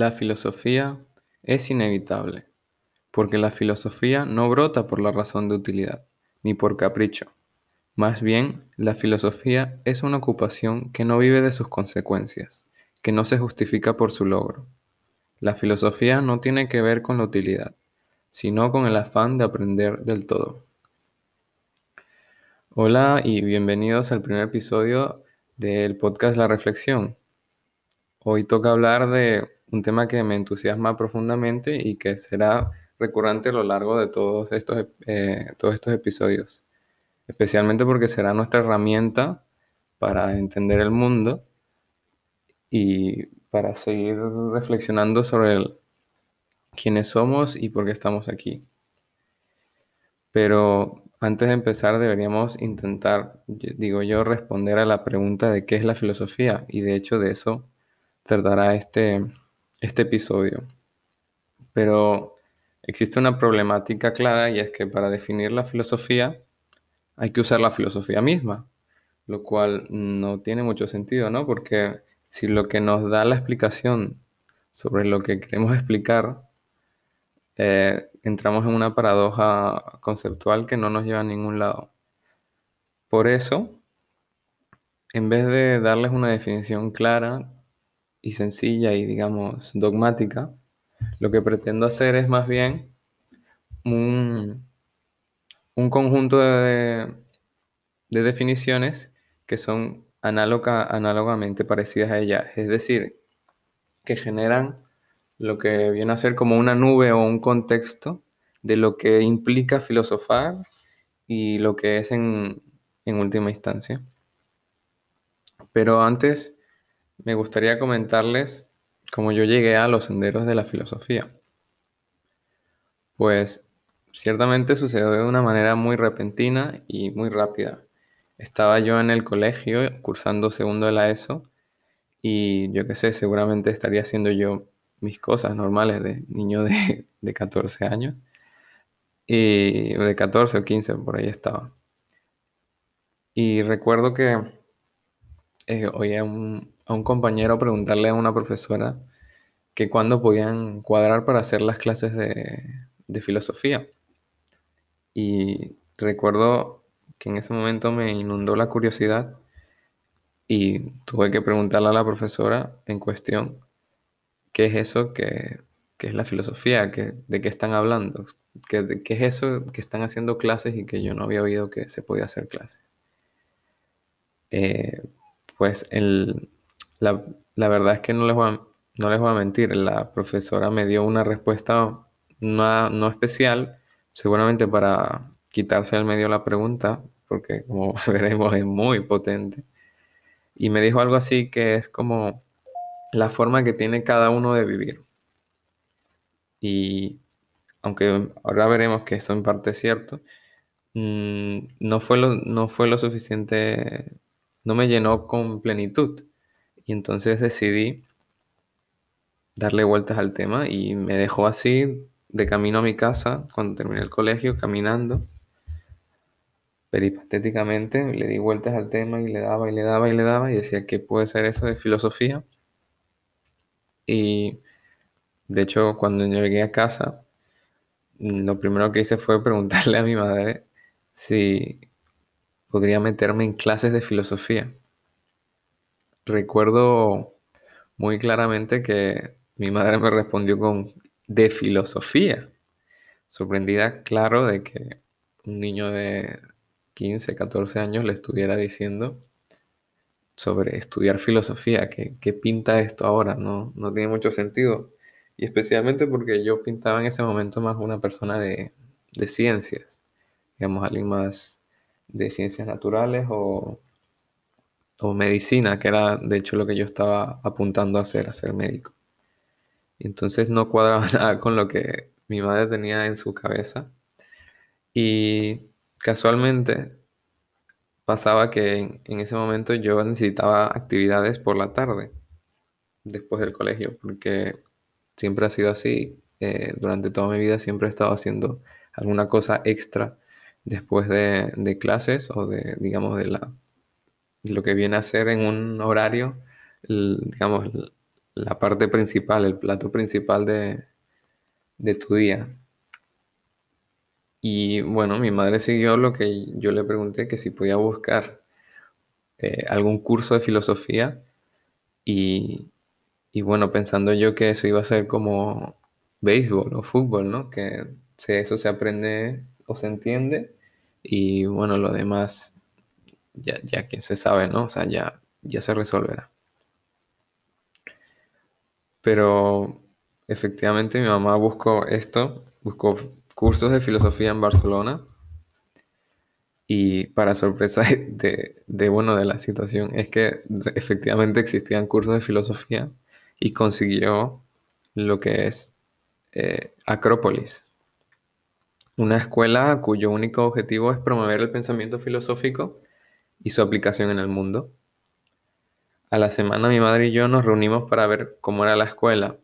La filosofía es inevitable, porque la filosofía no brota por la razón de utilidad, ni por capricho. Más bien, la filosofía es una ocupación que no vive de sus consecuencias, que no se justifica por su logro. La filosofía no tiene que ver con la utilidad, sino con el afán de aprender del todo. Hola y bienvenidos al primer episodio del podcast La Reflexión. Hoy toca hablar de un tema que me entusiasma profundamente y que será recurrente a lo largo de todos estos, eh, todos estos episodios, especialmente porque será nuestra herramienta para entender el mundo y para seguir reflexionando sobre quiénes somos y por qué estamos aquí. Pero antes de empezar deberíamos intentar, digo yo, responder a la pregunta de qué es la filosofía y de hecho de eso tratará este, este episodio. Pero existe una problemática clara y es que para definir la filosofía hay que usar la filosofía misma, lo cual no tiene mucho sentido, ¿no? Porque si lo que nos da la explicación sobre lo que queremos explicar, eh, entramos en una paradoja conceptual que no nos lleva a ningún lado. Por eso, en vez de darles una definición clara y sencilla y digamos dogmática, lo que pretendo hacer es más bien un, conjunto de, definiciones que son análogamente parecidas a ella, es decir, que generan lo que viene a ser como una nube o un contexto de lo que implica filosofar y lo que es en última instancia. Pero antes me gustaría comentarles cómo yo llegué a los senderos de la filosofía. Pues ciertamente sucedió de una manera muy repentina y muy rápida. Estaba yo en el colegio cursando segundo de la ESO y yo qué sé, seguramente estaría haciendo yo mis cosas normales de niño de, 14 años. Y de 14 o 15, por ahí estaba. Y recuerdo que eh, oía un, a un compañero preguntarle a una profesora que cuándo podían cuadrar para hacer las clases de, filosofía. Y recuerdo que en ese momento me inundó la curiosidad y tuve que preguntarle a la profesora en cuestión qué es eso que, es la filosofía, de qué están hablando, qué, qué es eso que están haciendo clases y que yo no había oído que se podía hacer clases. Eh, pues el, la, verdad es que no les, voy a, no les voy a mentir, la profesora me dio una respuesta no, no especial, seguramente para quitarse al medio la pregunta, porque como veremos es muy potente. Y me dijo algo así que es como la forma que tiene cada uno de vivir. Y aunque ahora veremos que eso en parte es cierto, mm, no, fue lo, no fue lo suficiente, no me llenó con plenitud. Y entonces decidí darle vueltas al tema y me dejó así de camino a mi casa cuando terminé el colegio, caminando. Peripatéticamente le di vueltas al tema y le daba y le daba y le daba y decía, ¿qué puede ser eso de filosofía? Y de hecho, cuando llegué a casa, lo primero que hice fue preguntarle a mi madre si podría meterme en clases de filosofía recuerdo muy claramente que mi madre me respondió con de filosofía. Sorprendida, claro, de que un niño de 15, 14 años le estuviera diciendo sobre estudiar filosofía, que, pinta esto ahora, no, no tiene mucho sentido. Y especialmente porque yo pintaba en ese momento más una persona de, de ciencias, digamos, alguien más de ciencias naturales o o medicina, que era de hecho lo que yo estaba apuntando a hacer, a ser médico. Entonces no cuadraba nada con lo que mi madre tenía en su cabeza. Y casualmente pasaba que en, ese momento yo necesitaba actividades por la tarde, después del colegio, porque siempre ha sido así. Eh, durante toda mi vida siempre he estado haciendo alguna cosa extra después de, de clases o de, digamos, de la lo que viene a ser en un horario, digamos, la parte principal, el plato principal de, de tu día. Y bueno, mi madre siguió lo que yo le pregunté, que si podía buscar eh, algún curso de filosofía y, y bueno, pensando yo que eso iba a ser como béisbol o fútbol, ¿no? Que se- eso se aprende o se entiende y bueno, lo demás ya, ya que se sabe, ¿no? O sea, ya, ya se resolverá. Pero efectivamente mi mamá buscó esto, buscó cursos de filosofía en Barcelona y para sorpresa de, de, bueno, de la situación es que efectivamente existían cursos de filosofía y consiguió lo que es eh, Acrópolis, una escuela cuyo único objetivo es promover el pensamiento filosófico y su aplicación en el mundo. A la semana mi madre y yo nos reunimos para ver cómo era la escuela.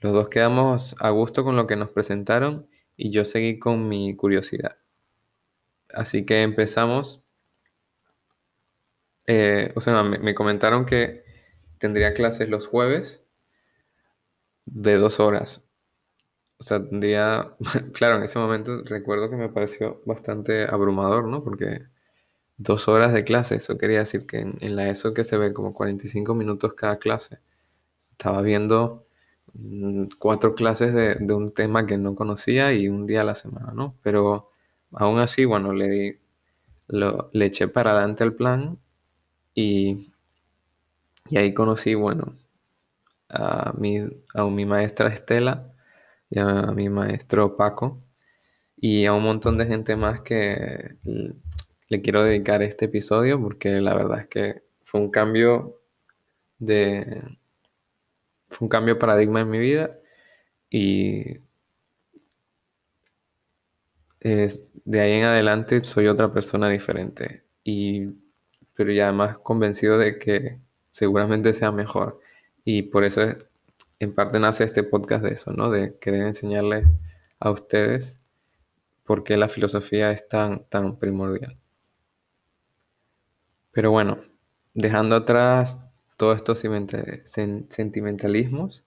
Los dos quedamos a gusto con lo que nos presentaron y yo seguí con mi curiosidad. Así que empezamos. eh, o sea, me, me comentaron que tendría clases los jueves de dos horas. O sea, tendría, claro, en ese momento recuerdo que me pareció bastante abrumador, ¿no? Porque dos horas de clase, eso quería decir que en, la ESO que se ve como 45 minutos cada clase. Estaba viendo mm, cuatro clases de, un tema que no conocía y un día a la semana, ¿no? Pero aún así, bueno, le le eché para adelante el plan y, y ahí conocí, bueno, a mi, a mi maestra Estela y a mi maestro Paco y a un montón de gente más que le quiero dedicar este episodio porque la verdad es que fue un cambio de, fue un cambio paradigma en mi vida y de ahí en adelante soy otra persona diferente y pero ya más convencido de que seguramente sea mejor y por eso es- en parte nace este podcast de eso, ¿no? De querer enseñarles a ustedes por qué la filosofía es tan, tan primordial. Pero bueno, dejando atrás todos estos sentimentalismos,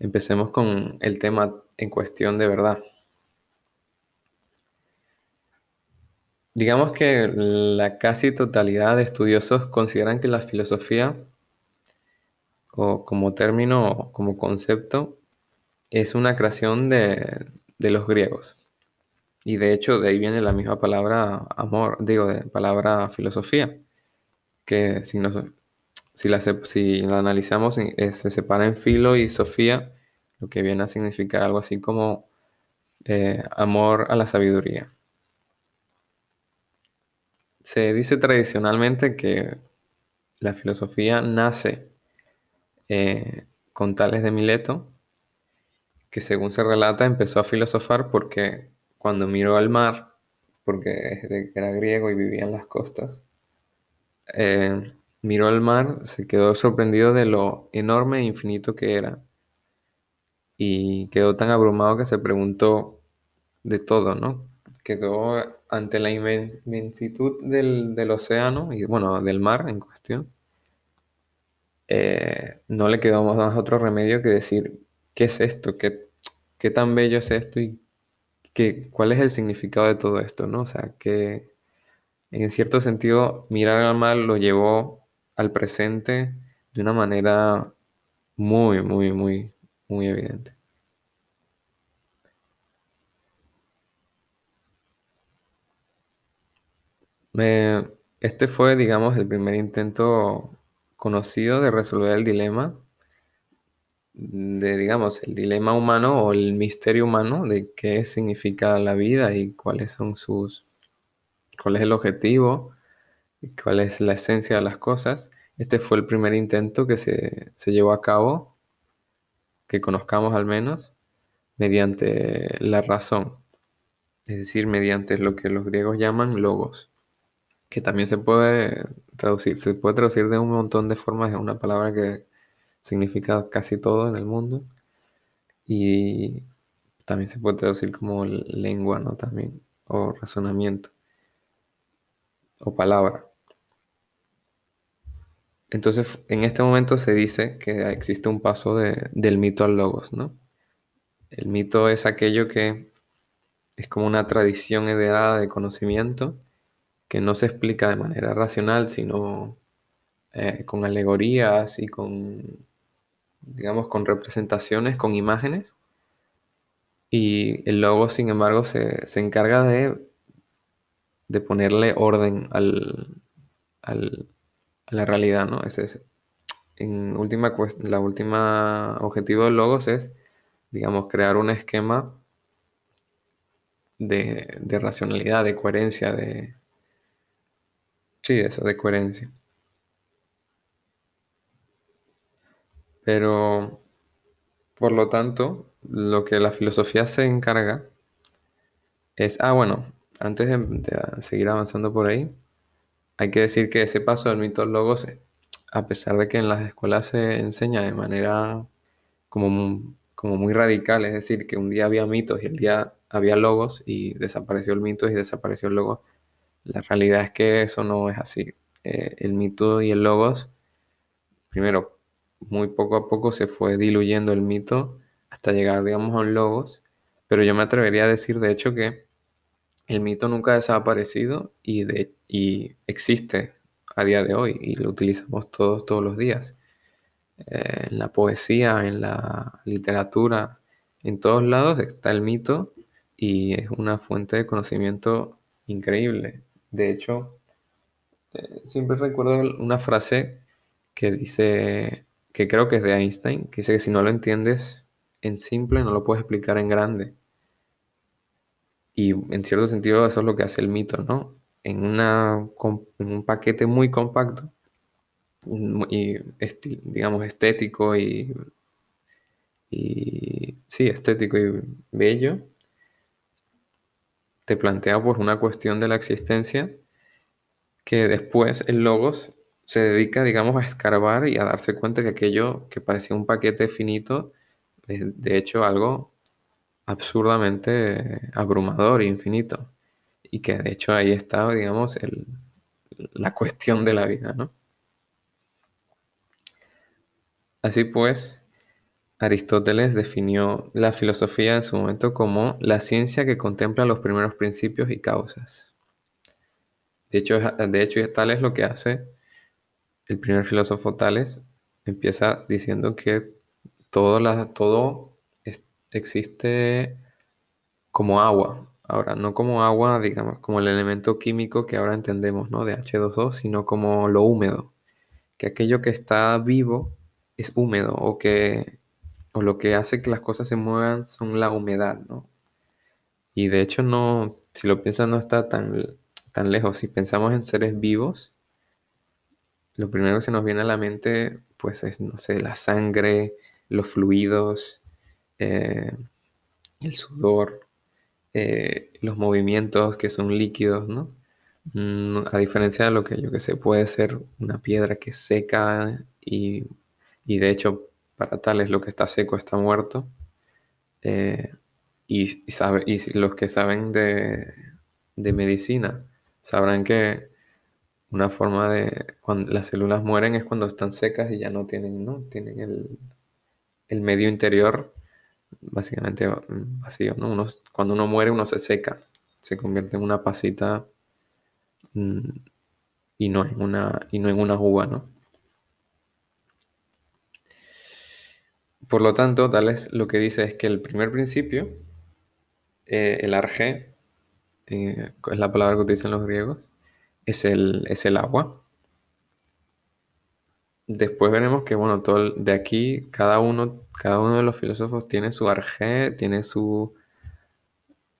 empecemos con el tema en cuestión de verdad. Digamos que la casi totalidad de estudiosos consideran que la filosofía, o como término o como concepto, es una creación de, de los griegos. Y de hecho de ahí viene la misma palabra amor, digo, de palabra filosofía, que si, nos, si, la, si la analizamos eh, se separa en filo y sofía, lo que viene a significar algo así como eh, amor a la sabiduría. Se dice tradicionalmente que la filosofía nace eh, con Tales de Mileto, que según se relata empezó a filosofar porque cuando miró al mar, porque era griego y vivía en las costas, eh, miró al mar, se quedó sorprendido de lo enorme e infinito que era y quedó tan abrumado que se preguntó de todo, ¿no? Quedó ante la inmen- inmensitud del, del océano y bueno, del mar en cuestión. eh, no le quedó más otro remedio que decir, ¿qué es esto? ¿Qué, qué tan bello es esto? ¿Y qué, cuál es el significado de todo esto, ¿no? O sea, que en cierto sentido mirar al mar lo llevó al presente de una manera muy, muy, muy, muy evidente. Este fue, digamos, el primer intento conocido de resolver el dilema de, digamos, el dilema humano o el misterio humano de qué significa la vida y cuáles son sus, cuál es el objetivo cuál es la esencia de las cosas. Este fue el primer intento que se, se llevó a cabo, que conozcamos al menos, mediante la razón, es decir, mediante lo que los griegos llaman logos, que también se puede traducir, se puede traducir de un montón de formas, es una palabra que significa casi todo en el mundo y también se puede traducir como lengua, ¿no? También, o razonamiento, o palabra. Entonces, en este momento se dice que existe un paso de- del mito al logos, ¿no? El mito es aquello que es como una tradición heredada de conocimiento que no se explica de manera racional, sino eh, con alegorías y con, digamos, con representaciones, con imágenes. Y el logo, sin embargo, se, se encarga de, de ponerle orden al, al- a la realidad, ¿no? Ese es, en última, la última objetivo del logos es, digamos, crear un esquema de, de racionalidad, de coherencia, de... Sí, eso, de coherencia. Pero, por lo tanto, lo que la filosofía se encarga es... Ah, bueno, antes de, seguir avanzando por ahí, hay que decir que ese paso del mito al logos, a pesar de que en las escuelas se enseña de manera como, como muy radical, es decir, que un día había mitos y el día había logos y desapareció el mito y desapareció el logos, la realidad es que eso no es así. Eh, el mito y el logos, primero, muy poco a poco se fue diluyendo el mito hasta llegar, digamos, a un logos, pero yo me atrevería a decir, de hecho, que el mito nunca ha desaparecido y, existe a día de hoy y lo utilizamos todos, todos los días. Eh, en la poesía, en la literatura, en todos lados está el mito y es una fuente de conocimiento increíble. De hecho, eh, siempre recuerdo una frase que dice, que creo que es de Einstein, que dice que si no lo entiendes en simple, no lo puedes explicar en grande. Y en cierto sentido eso es lo que hace el mito, ¿no? En, una, en un paquete muy compacto y, digamos, estético y, y, sí, estético y bello, te plantea pues una cuestión de la existencia que después el logos se dedica, digamos, a escarbar y a darse cuenta que aquello que parecía un paquete finito es de hecho algo absurdamente abrumador e infinito. Y que de hecho ahí está, digamos, el, la cuestión de la vida, ¿no? Así pues, Aristóteles definió la filosofía en su momento como la ciencia que contempla los primeros principios y causas. De hecho, de hecho, tal es lo que hace el primer filósofo Tales. Empieza diciendo que todo, la, todo existe como agua. Ahora, no como agua, digamos, como el elemento químico que ahora entendemos, ¿no? De H2O, sino como lo húmedo. Que aquello que está vivo es húmedo o que o lo que hace que las cosas se muevan son la humedad, ¿no? Y de hecho no, si lo piensas no está tan, tan lejos. Si pensamos en seres vivos, lo primero que se nos viene a la mente, pues es, no sé, la sangre, los fluidos, eh, el sudor, eh, los movimientos que son líquidos, ¿no? Mm, a diferencia de lo que yo que sé, puede ser una piedra que seca y, y de hecho para tales lo que está seco está muerto. Eh, y, y sabe, y los que saben de, de medicina sabrán que una forma de cuando las células mueren es cuando están secas y ya no tienen, ¿no? Tienen el, el medio interior básicamente mm, vacío, ¿no? Uno- cuando uno muere uno se seca, se convierte en una pasita mm, y no en una, y no en una uva, ¿no? Por lo tanto, Tales lo que dice es que el primer principio, eh, el arjé, eh, es la palabra que utilizan los griegos, es el, es el agua. Después veremos que, bueno, todo de aquí, cada uno, cada uno de los filósofos tiene su arjé, tiene su,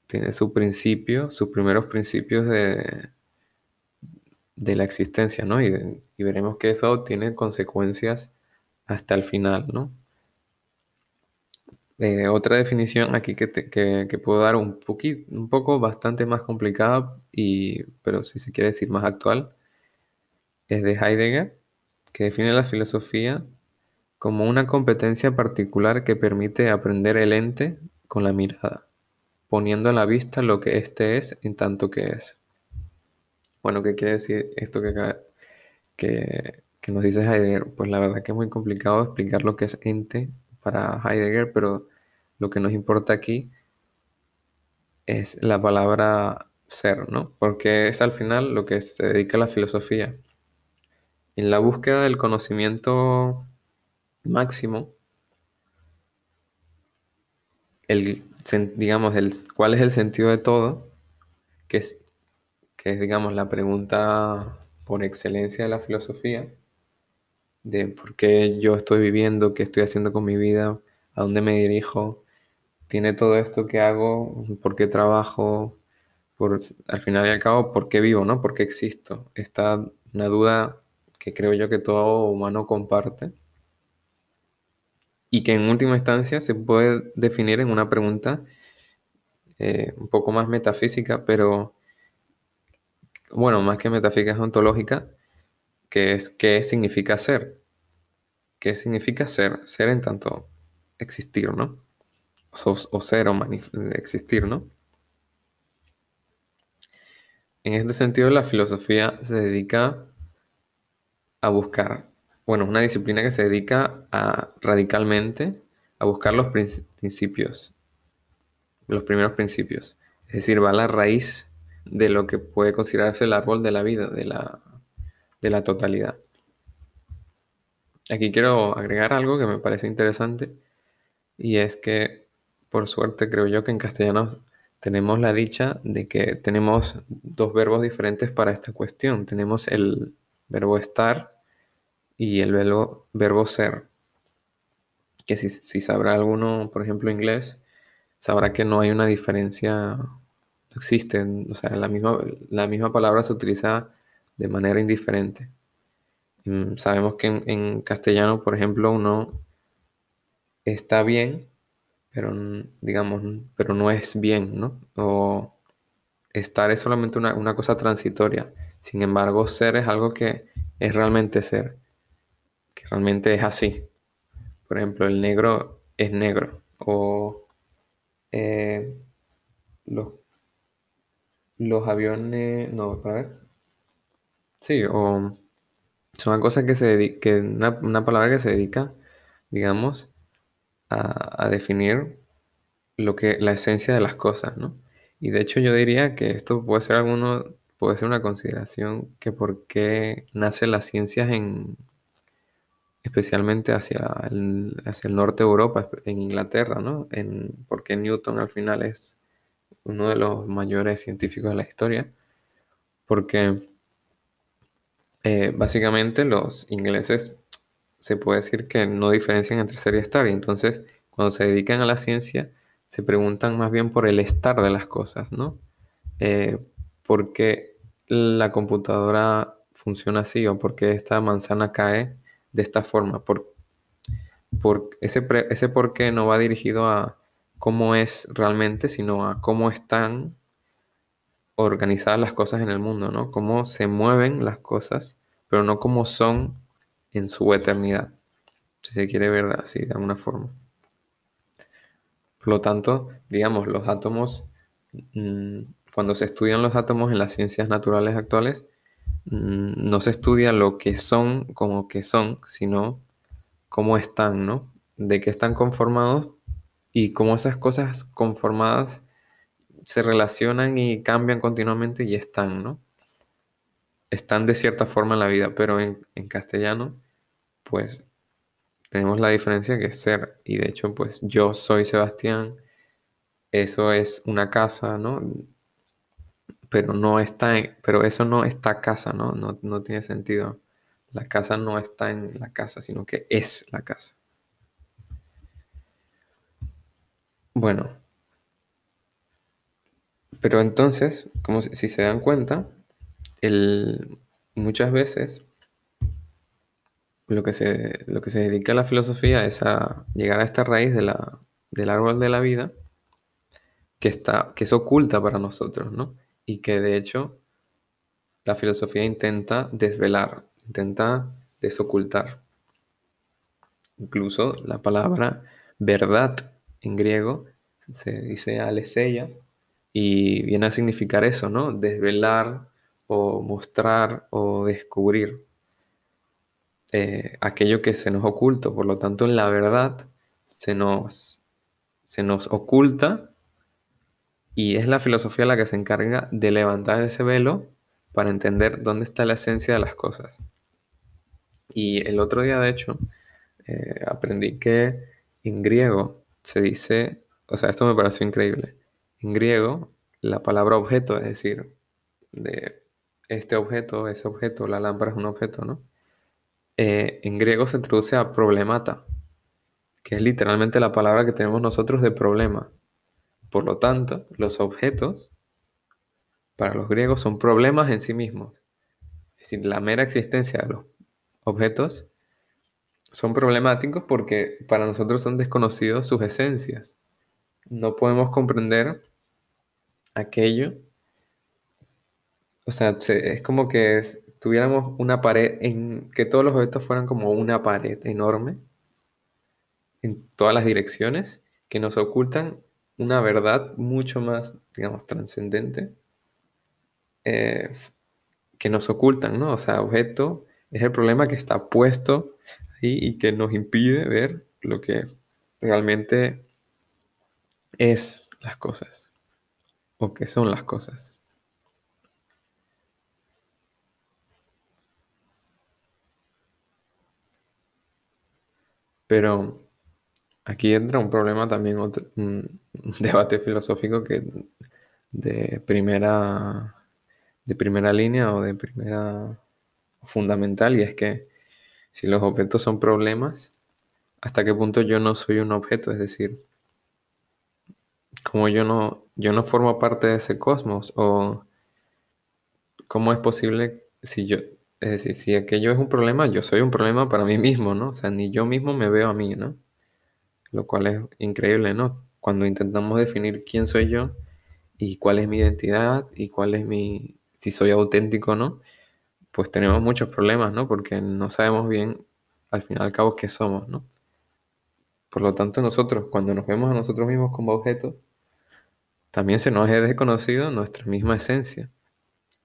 tiene su principio, sus primeros principios de, de la existencia, ¿no? Y, y veremos que eso tiene consecuencias hasta el final, ¿no? Eh, otra definición aquí que, que- que puedo dar un poquito, un poco bastante más complicada, y, pero si se quiere decir más actual, es de Heidegger, que define la filosofía como una competencia particular que permite aprender el ente con la mirada, poniendo a la vista lo que éste es en tanto que es. Bueno, ¿qué quiere decir esto que, acaba- que, que nos dice Heidegger, pues la verdad que es muy complicado explicar lo que es ente para Heidegger, pero lo que nos importa aquí es la palabra ser, ¿no? Porque es al final lo que se dedica a la filosofía. En la búsqueda del conocimiento máximo, el, digamos, el, cuál es el sentido de todo, que es, que es, digamos, la pregunta por excelencia de la filosofía, de por qué yo estoy viviendo, qué estoy haciendo con mi vida, a dónde me dirijo, tiene todo esto que hago, por qué trabajo, por, al final y al cabo, por qué vivo, ¿no? ¿Por qué existo? Esta una duda que creo yo que todo humano comparte y que en última instancia se puede definir en una pregunta eh, un poco más metafísica, pero bueno, más que metafísica es ontológica, que es qué significa ser. ¿Qué significa ser? Ser en tanto existir, ¿no? O, ser o existir, ¿no? En este sentido, la filosofía se dedica a buscar, bueno, una disciplina que se dedica a radicalmente a buscar los principios, los primeros principios. Es decir, va a la raíz de lo que puede considerarse el árbol de la vida, de la, de la totalidad. Aquí quiero agregar algo que me parece interesante y es que, por suerte, creo yo que en castellano tenemos la dicha de que tenemos dos verbos diferentes para esta cuestión. Tenemos el verbo estar y el verbo, verbo ser. Que si, si sabrá alguno, por ejemplo, inglés, sabrá que no hay una diferencia, no existe, o sea, la misma, la misma palabra se utiliza de manera indiferente. Mm, sabemos que en, castellano, por ejemplo, uno está bien, pero digamos, pero no es bien, ¿no? O estar es solamente una, una cosa transitoria. Sin embargo, ser es algo que es realmente ser, que realmente es así. Por ejemplo, el negro es negro. O eh, los, los aviones, no, a ver. Sí, o son una que se dedica, una, palabra que se dedica, digamos, a, definir lo que, la esencia de las cosas, ¿no? Y de hecho yo diría que esto puede ser alguno, puede ser una consideración que por qué nacen las ciencias en, especialmente hacia el, hacia el norte de Europa, en Inglaterra, ¿no? En, porque Newton al final es uno de los mayores científicos de la historia, porque eh, básicamente los ingleses se puede decir que no diferencian entre ser y estar, y entonces cuando se dedican a la ciencia se preguntan más bien por el estar de las cosas, ¿no? Eh, ¿Por qué la computadora funciona así o por qué esta manzana cae de esta forma. Por, por ese, ese por qué no va dirigido a cómo es realmente, sino a cómo están organizadas las cosas en el mundo, ¿no? Cómo se mueven las cosas, pero no cómo son en su eternidad, si se quiere ver así de alguna forma. Por lo tanto, digamos, los átomos, mm, cuando se estudian los átomos en las ciencias naturales actuales, Mm, no se estudia lo que son como que son, sino cómo están, ¿no? De qué están conformados y cómo esas cosas conformadas se relacionan y cambian continuamente y están, ¿no? Están de cierta forma en la vida, pero en, en castellano, pues tenemos la diferencia que es ser. Y de hecho, pues yo soy Sebastián, eso es una casa, ¿no? Pero no está en, pero eso no está casa, ¿no? ¿no? No tiene sentido. La casa no está en la casa, sino que es la casa. Bueno, pero entonces, como si, se dan cuenta, el, muchas veces lo que, se, lo que se dedica a la filosofía es a llegar a esta raíz de la, del árbol de la vida que, está, que es oculta para nosotros, ¿no? Y que de hecho la filosofía intenta desvelar, intenta desocultar. Incluso la palabra verdad en griego se dice aleseia y viene a significar eso, ¿no? Desvelar o mostrar o descubrir. eh, aquello que se nos oculta. Por lo tanto, en la verdad se nos, se nos oculta y es la filosofía la que se encarga de levantar ese velo para entender dónde está la esencia de las cosas. Y el otro día, de hecho, eh, aprendí que en griego se dice, o sea, esto me pareció increíble. En griego, la palabra objeto, es decir, de este objeto, ese objeto, la lámpara es un objeto, ¿no? Eh, en griego se traduce a problemata, que es literalmente la palabra que tenemos nosotros de problema. Por lo tanto, los objetos para los griegos son problemas en sí mismos. Es decir, la mera existencia de los objetos son problemáticos porque para nosotros son desconocidos sus esencias. No podemos comprender aquello. O sea, es como que tuviéramos una pared, en que todos los objetos fueran como una pared enorme en todas las direcciones que nos ocultan una verdad mucho más, digamos, trascendente eh, que nos ocultan, ¿no? O sea, objeto es el problema que está puesto ahí y que nos impide ver lo que realmente es las cosas o que son las cosas. Pero aquí entra un problema también, otro, un debate filosófico que de primera, de primera línea o de primera fundamental y es que si los objetos son problemas, ¿hasta qué punto yo no soy un objeto? Es decir, como yo no, yo no formo parte de ese cosmos o cómo es posible si yo, es decir, si aquello es un problema, yo soy un problema para mí mismo, ¿no? O sea, ni yo mismo me veo a mí, ¿no? Lo cual es increíble, ¿no? Cuando intentamos definir quién soy yo y cuál es mi identidad y cuál es mi, si soy auténtico o no, pues tenemos muchos problemas, ¿no? Porque no sabemos bien, al fin y al cabo, qué somos, ¿no? Por lo tanto, nosotros, cuando nos vemos a nosotros mismos como objetos, también se nos ha desconocido nuestra misma esencia.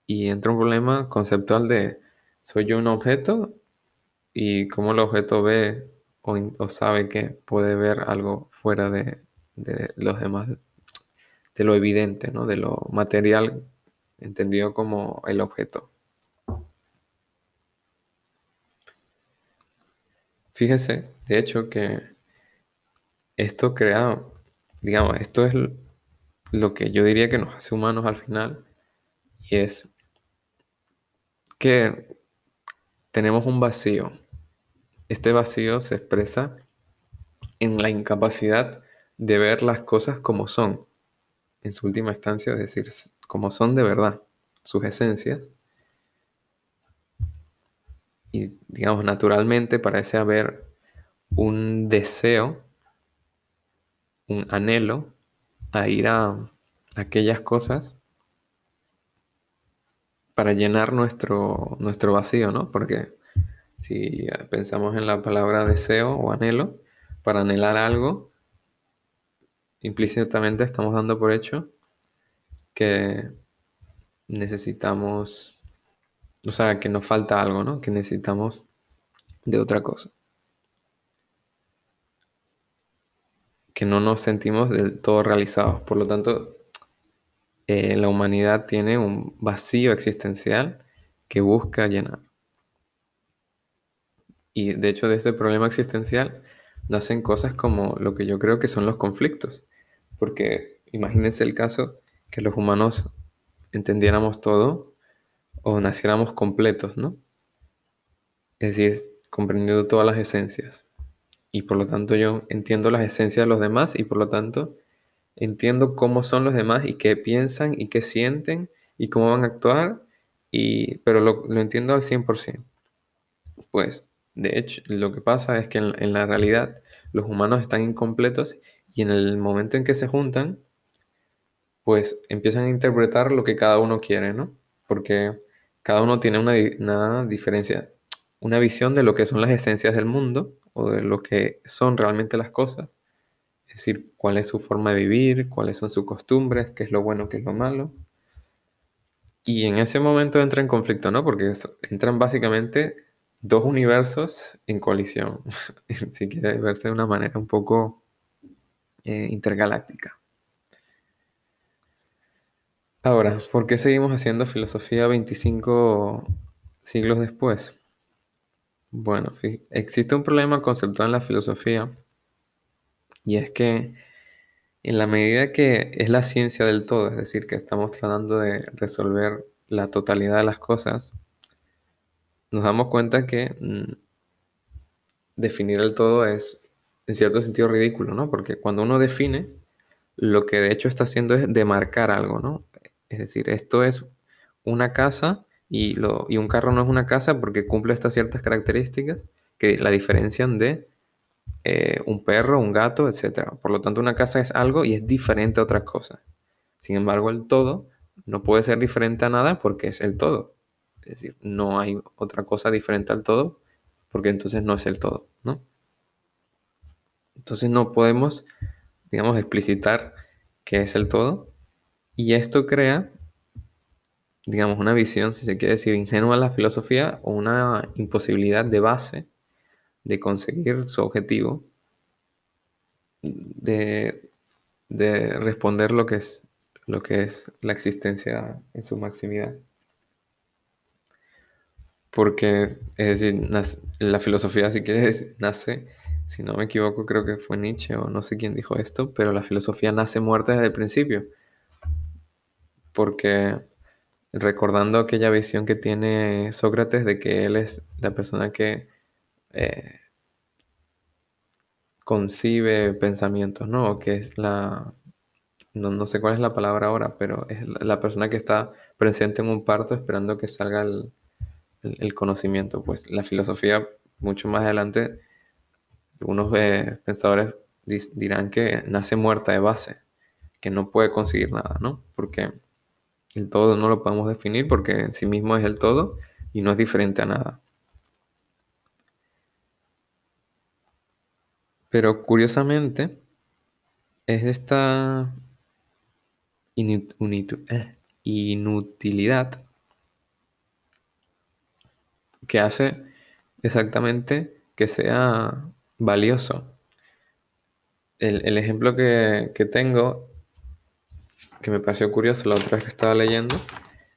Y entra un problema conceptual de, ¿soy yo un objeto? Y cómo el objeto ve o, sabe que puede ver algo fuera de, los demás, de lo evidente, ¿no? De lo material entendido como el objeto. Fíjese, de hecho, que esto crea, digamos, esto es lo que yo diría que nos hace humanos al final, y es que tenemos un vacío. Este vacío se expresa en la incapacidad de ver las cosas como son, en su última instancia, es decir, como son de verdad, sus esencias, y digamos naturalmente parece haber un deseo, un anhelo a ir a aquellas cosas para llenar nuestro, nuestro vacío, ¿no? Porque si pensamos en la palabra deseo o anhelo, para anhelar algo, implícitamente estamos dando por hecho que necesitamos o sea, que nos falta algo, ¿no? Que necesitamos de otra cosa. Que no nos sentimos del todo realizados. Por lo tanto, eh, la humanidad tiene un vacío existencial que busca llenar. Y de hecho de este problema existencial nacen cosas como lo que yo creo que son los conflictos. Porque imagínense el caso que los humanos entendiéramos todo o naciéramos completos, ¿no? Es decir, comprendiendo todas las esencias. Y por lo tanto yo entiendo las esencias de los demás y por lo tanto entiendo cómo son los demás y qué piensan y qué sienten y cómo van a actuar, y, pero lo, entiendo al 100%. Pues, de hecho, lo que pasa es que en, en la realidad los humanos están incompletos y en el momento en que se juntan, pues empiezan a interpretar lo que cada uno quiere, ¿no? Porque cada uno tiene una, diferencia, una visión de lo que son las esencias del mundo o de lo que son realmente las cosas. Es decir, cuál es su forma de vivir, cuáles son sus costumbres, qué es lo bueno, qué es lo malo. Y en ese momento entra en conflicto, ¿no? Porque entran básicamente dos universos en colisión, si quiere verse de una manera un poco eh, intergaláctica. Ahora, ¿por qué seguimos haciendo filosofía 25 siglos después? Bueno, existe un problema conceptual en la filosofía y es que en la medida que es la ciencia del todo, es decir, que estamos tratando de resolver la totalidad de las cosas, nos damos cuenta que mm, definir el todo es en cierto sentido ridículo, ¿no? Porque cuando uno define, lo que de hecho está haciendo es demarcar algo, ¿no? Es decir, esto es una casa y, un carro no es una casa porque cumple estas ciertas características que la diferencian de eh, un perro, un gato, etc. Por lo tanto, una casa es algo y es diferente a otras cosas. Sin embargo, el todo no puede ser diferente a nada porque es el todo. Es decir, no hay otra cosa diferente al todo porque entonces no es el todo, ¿no? Entonces no podemos, digamos, explicitar qué es el todo y esto crea, digamos, una visión, si se quiere decir, ingenua a la filosofía o una imposibilidad de base de conseguir su objetivo, de, de responder lo que es lo que es la existencia en su maximidad. Porque, es decir, la filosofía, si quieres, nace, si no me equivoco, creo que fue Nietzsche o no sé quién dijo esto, pero la filosofía nace muerta desde el principio. Porque recordando aquella visión que tiene Sócrates de que él es la persona que eh, concibe pensamientos, ¿no? O que es la, no, sé cuál es la palabra ahora, pero es la persona que está presente en un parto esperando que salga el, el, conocimiento. Pues la filosofía, mucho más adelante, algunos eh, pensadores dirán que nace muerta de base, que no puede conseguir nada, ¿no? Porque el todo no lo podemos definir porque en sí mismo es el todo y no es diferente a nada. Pero curiosamente, es esta eh, inutilidad que hace exactamente que sea valioso. El, ejemplo que, tengo, que me pareció curioso la otra vez que estaba leyendo,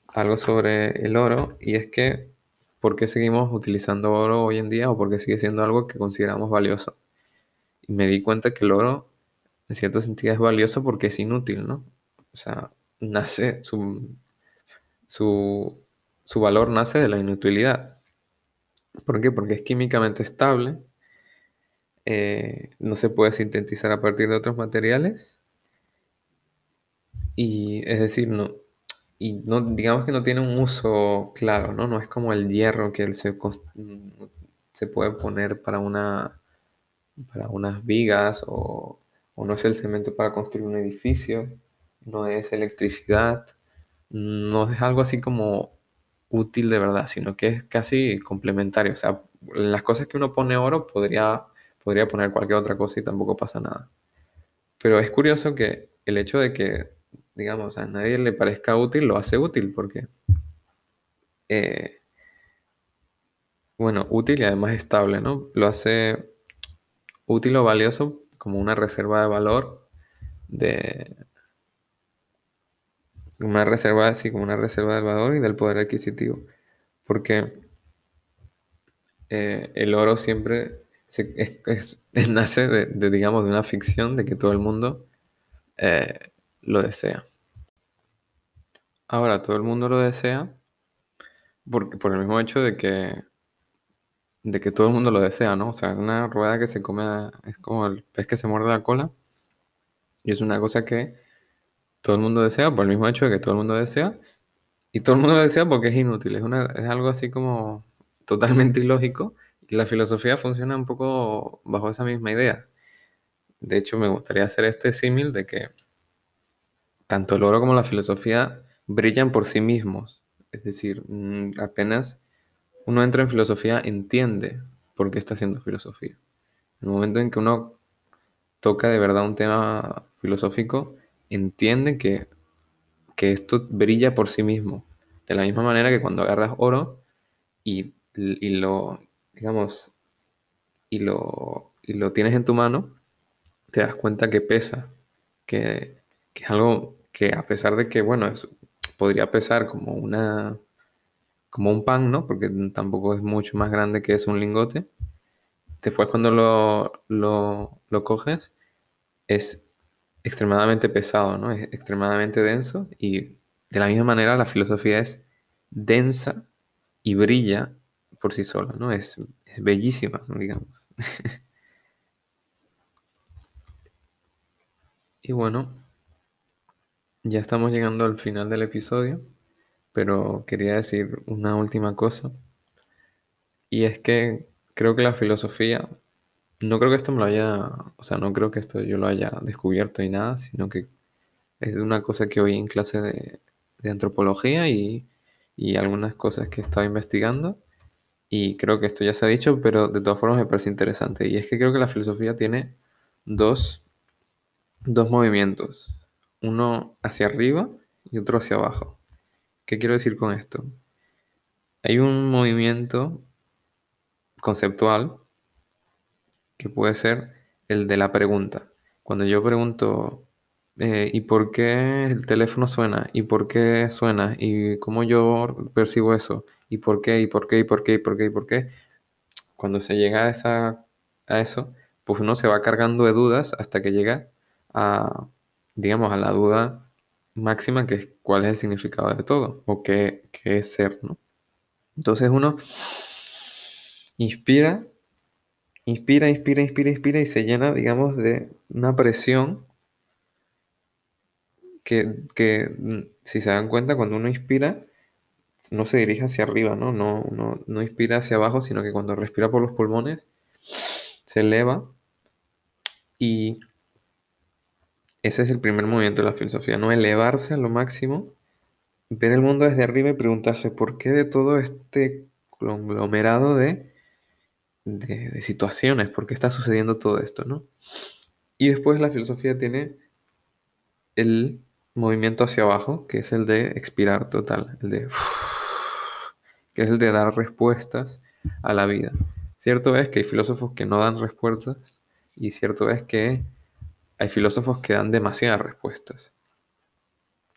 algo sobre el oro, y es que, ¿por qué seguimos utilizando oro hoy en día o por qué sigue siendo algo que consideramos valioso? Y me di cuenta que el oro, en cierto sentido, es valioso porque es inútil, ¿no? O sea, nace, su, su, su valor nace de la inutilidad. ¿Por qué? Porque es químicamente estable, eh, no se puede sintetizar a partir de otros materiales y es decir, no, y no, digamos que no tiene un uso claro, ¿no? No es como el hierro que se, se puede poner para, una, para unas vigas o, o no es el cemento para construir un edificio, no es electricidad, no es algo así como útil de verdad, sino que es casi complementario. O sea, las cosas que uno pone oro podría, podría poner cualquier otra cosa y tampoco pasa nada. Pero es curioso que el hecho de que, digamos, a nadie le parezca útil, lo hace útil porque, eh, bueno, útil y además estable, ¿no? Lo hace útil o valioso como una reserva de valor de, una reserva así como una reserva del valor y del poder adquisitivo. Porque eh, el oro siempre nace de, digamos, de una ficción de que todo el mundo eh, lo desea. Ahora, todo el mundo lo desea porque, por el mismo hecho de que, de que todo el mundo lo desea, ¿no? O sea, es una rueda que se come, es como el pez que se muerde la cola. Y es una cosa que todo el mundo desea por el mismo hecho de que todo el mundo desea. Y todo el mundo lo desea porque es inútil, es, algo así como totalmente ilógico. Y la filosofía funciona un poco bajo esa misma idea. De hecho, me gustaría hacer este símil de que tanto el oro como la filosofía brillan por sí mismos. Es decir, mm, apenas uno entra en filosofía, entiende por qué está haciendo filosofía. En el momento en que uno toca de verdad un tema filosófico, entiende que, esto brilla por sí mismo. De la misma manera que cuando agarras oro y, lo, digamos, y lo, y lo tienes en tu mano, te das cuenta que pesa, que, que es algo que a pesar de que, bueno, podría pesar como una, como un pan, ¿no? Porque tampoco es mucho más grande que es un lingote. Después cuando lo, lo, lo coges, es extremadamente pesado, ¿no? Es extremadamente denso y de la misma manera la filosofía es densa y brilla por sí sola, ¿no? Es, es bellísima, digamos. Y bueno, ya estamos llegando al final del episodio, pero quería decir una última cosa, y es que creo que la filosofía, no creo que esto me lo haya, o sea, no creo que esto yo lo haya descubierto y nada, sino que es una cosa que oí en clase de, de antropología y, y algunas cosas que estaba investigando, y creo que esto ya se ha dicho, pero de todas formas me parece interesante, y es que creo que la filosofía tiene dos dos movimientos, uno hacia arriba y otro hacia abajo. ¿Qué quiero decir con esto? Hay un movimiento conceptual que puede ser el de la pregunta. Cuando yo pregunto, eh, ¿y por qué el teléfono suena? ¿Y por qué suena? ¿Y cómo yo percibo eso? ¿Y por qué? ¿Y por qué? ¿Y por qué? ¿Y por qué? ¿Y por qué? Cuando se llega a, esa, a eso, pues uno se va cargando de dudas hasta que llega a, digamos, a la duda máxima que es cuál es el significado de todo o qué, qué es ser, ¿no? Entonces uno inspira, inspira, inspira, inspira, inspira y se llena, digamos, de una presión que, que, mm, si se dan cuenta, cuando uno inspira, no se dirige hacia arriba, ¿no? No, no, no inspira hacia abajo, sino que cuando respira por los pulmones, se eleva y ese es el primer movimiento de la filosofía, ¿no? Elevarse a lo máximo, ver el mundo desde arriba y preguntarse por qué de todo este conglomerado de, de, situaciones, por qué está sucediendo todo esto, ¿no? Y después la filosofía tiene el movimiento hacia abajo, que es el de expirar total, el de que es el de dar respuestas a la vida. Cierto es que hay filósofos que no dan respuestas y cierto es que hay filósofos que dan demasiadas respuestas.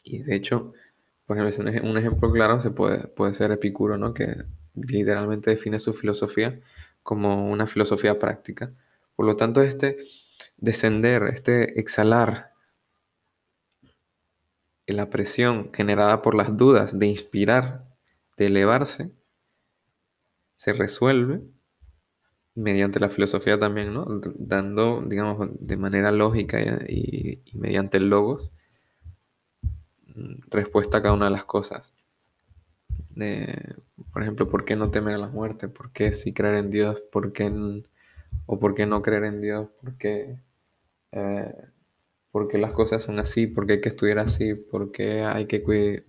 Y de hecho, por ejemplo, un ejemplo claro se puede, puede ser Epicuro, ¿no? Que literalmente define su filosofía como una filosofía práctica. Por lo tanto, este descender, este exhalar la presión generada por las dudas de inspirar, de elevarse, se resuelve mediante la filosofía también, ¿no? Dando, digamos, de manera lógica y, y mediante el logos, respuesta a cada una de las cosas. De, por ejemplo, ¿por qué no temer a la muerte? ¿Por qué sí creer en Dios? ¿Por qué, o por qué no creer en Dios? ¿Por qué, eh, por qué las cosas son así? ¿Por qué hay que estudiar así? ¿Por qué hay que,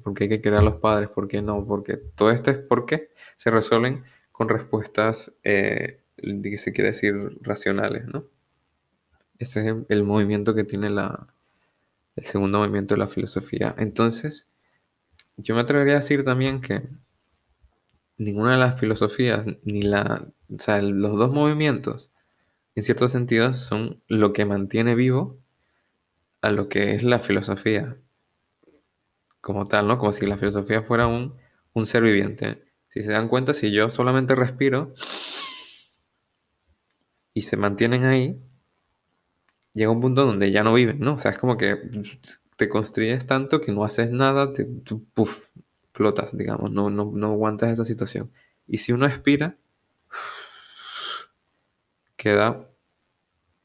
por qué hay que creer a los padres? ¿Por qué no? Porque todo esto es por qué se resuelven con respuestas, eh, que se quiere decir, racionales, ¿no? Ese es el, el movimiento que tiene la, el segundo movimiento de la filosofía. Entonces, yo me atrevería a decir también que ninguna de las filosofías, ni la, o sea, los dos movimientos, en ciertos sentidos, son lo que mantiene vivo a lo que es la filosofía como tal, ¿no? Como si la filosofía fuera un, un ser viviente. Si se dan cuenta, si yo solamente respiro y se mantienen ahí, llega un punto donde ya no viven, ¿no? O sea, es como que te construyes tanto que no haces nada, te, puff, explotas, digamos, no, no, no aguantas esa situación. Y si uno expira, queda,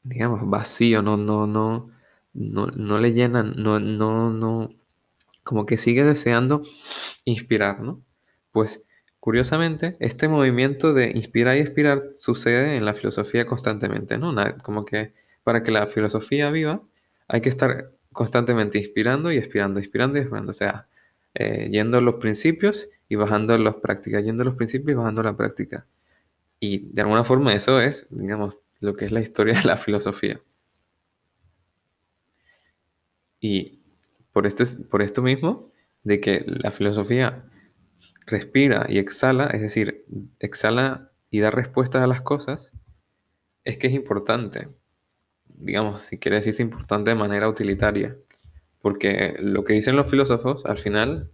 digamos, vacío, no, no, no, no, no le llenan, no, no, no, como que sigue deseando inspirar, ¿no? Pues curiosamente, este movimiento de inspirar y expirar sucede en la filosofía constantemente, ¿no? Como que para que la filosofía viva hay que estar constantemente inspirando y expirando, inspirando y expirando, o sea, eh, yendo a los principios y bajando a las prácticas, yendo a los principios y bajando a la práctica. Y de alguna forma eso es, digamos, lo que es la historia de la filosofía. Y por, este, por esto mismo, de que la filosofía respira y exhala, es decir, exhala y dar respuestas a las cosas, es que es importante. Digamos, si quiere decirse importante de manera utilitaria. Porque lo que dicen los filósofos, al final,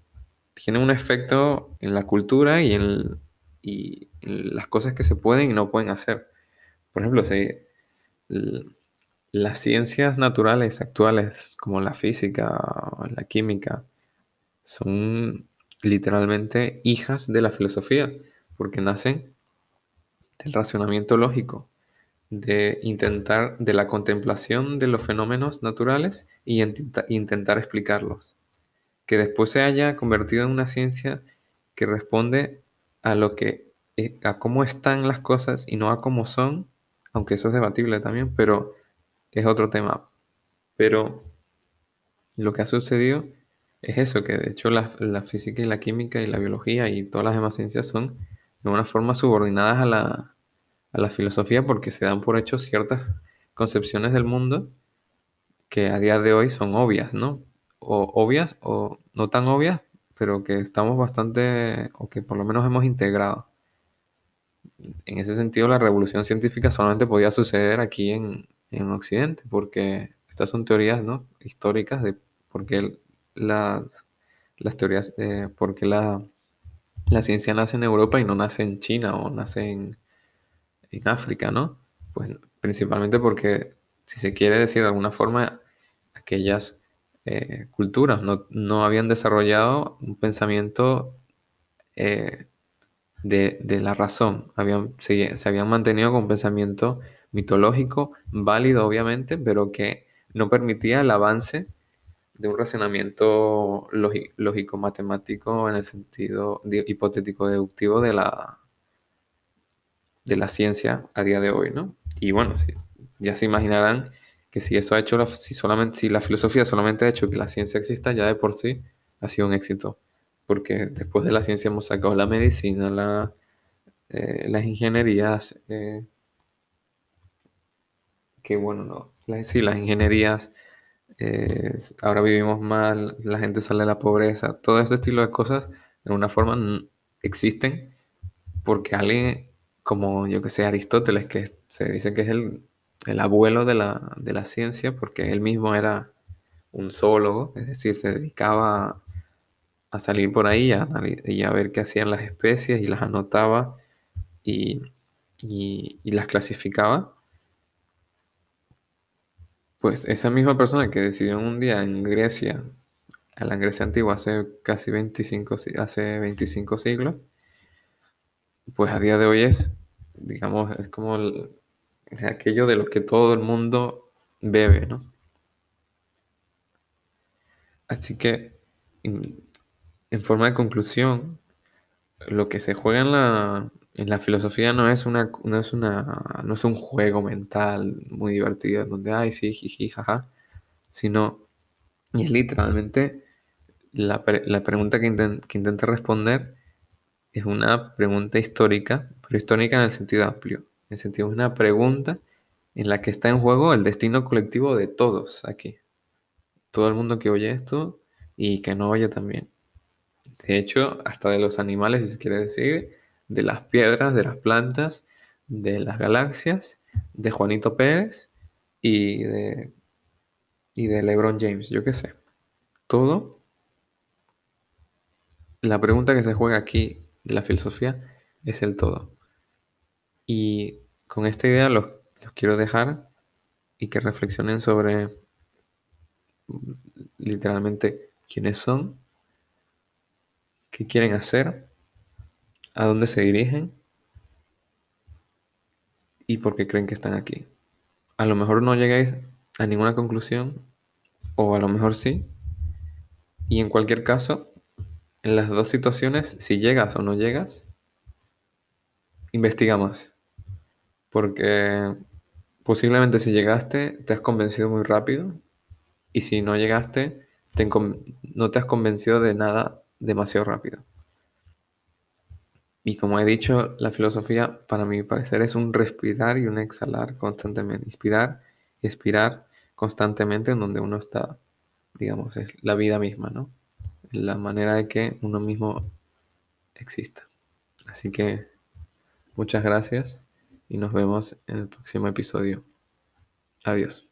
tiene un efecto en la cultura y en, y las cosas que se pueden y no pueden hacer. Por ejemplo, las ciencias naturales actuales, como la física o la química, son literalmente hijas de la filosofía, porque nacen del razonamiento lógico, de intentar, de la contemplación de los fenómenos naturales y intentar explicarlos. Que después se haya convertido en una ciencia que responde a lo que, eh, a cómo están las cosas y no a cómo son, aunque eso es debatible también, pero es otro tema. Pero lo que ha sucedido es eso, que de hecho la, física y la química y la biología y todas las demás ciencias son de una forma subordinadas a la, a la filosofía porque se dan por hecho ciertas concepciones del mundo que a día de hoy son obvias, ¿no? O obvias o no tan obvias, pero que estamos bastante, o que por lo menos hemos integrado. En ese sentido, la revolución científica solamente podía suceder aquí en, en Occidente, porque estas son teorías ¿no? históricas de por qué la, las teorías, de por qué la, la, ciencia nace en Europa y no nace en China o nace en, en África, ¿no? Pues principalmente porque, si se quiere decir de alguna forma, aquellas eh, culturas no, no, habían desarrollado un pensamiento eh, de, de, la razón, habían, se, se habían mantenido con un pensamiento mitológico, válido obviamente, pero que no permitía el avance de un razonamiento lógico matemático en el sentido hipotético deductivo de la de la ciencia a día de hoy, ¿no? Y bueno, ya se imaginarán que si eso ha hecho la, si solamente si la filosofía solamente ha hecho que la ciencia exista ya de por sí ha sido un éxito, porque después de la ciencia hemos sacado la medicina, eh, las ingenierías, eh, que bueno, no, sí, las ingenierías, eh, ahora vivimos mal, la gente sale de la pobreza, todo este estilo de cosas de alguna forma existen porque alguien como yo que sé, Aristóteles, que se dice que es el, abuelo de la, de la, ciencia porque él mismo era un zoólogo, es decir, se dedicaba a, salir por ahí y a, ver qué hacían las especies y las anotaba y, y, las clasificaba. Pues esa misma persona que decidió un día en Grecia, en la Grecia antigua hace casi 25, hace 25 siglos, pues a día de hoy es, digamos, es como aquello de lo que todo el mundo bebe, ¿no? Así que, en, forma de conclusión, lo que se juega en la, en la filosofía no es una, no es una, no es un juego mental muy divertido donde ay sí, jiji, jaja, sino es literalmente la, la pregunta que intenta responder es una pregunta histórica, pero histórica en el sentido amplio. En el sentido es una pregunta en la que está en juego el destino colectivo de todos aquí. Todo el mundo que oye esto y que no oye también. De hecho, hasta de los animales, si se quiere decir, de las piedras, de las plantas, de las galaxias, de Juanito Pérez y de, y de LeBron James, yo qué sé. Todo. La pregunta que se juega aquí la filosofía es el todo. Y con esta idea los, quiero dejar y que reflexionen sobre literalmente quiénes son, qué quieren hacer, a dónde se dirigen y por qué creen que están aquí. A lo mejor no llegáis a ninguna conclusión, o a lo mejor sí. Y en cualquier caso, en las dos situaciones, si llegas o no llegas, investiga más. Porque posiblemente si llegaste, te has convencido muy rápido. Y si no llegaste, no te has convencido de nada demasiado rápido. Y como he dicho, la filosofía, para mi parecer, es un respirar y un exhalar constantemente. Inspirar y expirar constantemente en donde uno está, digamos, es la vida misma, ¿no? La manera de que uno mismo exista. Así que Muchas gracias y nos vemos en el próximo episodio. Adiós.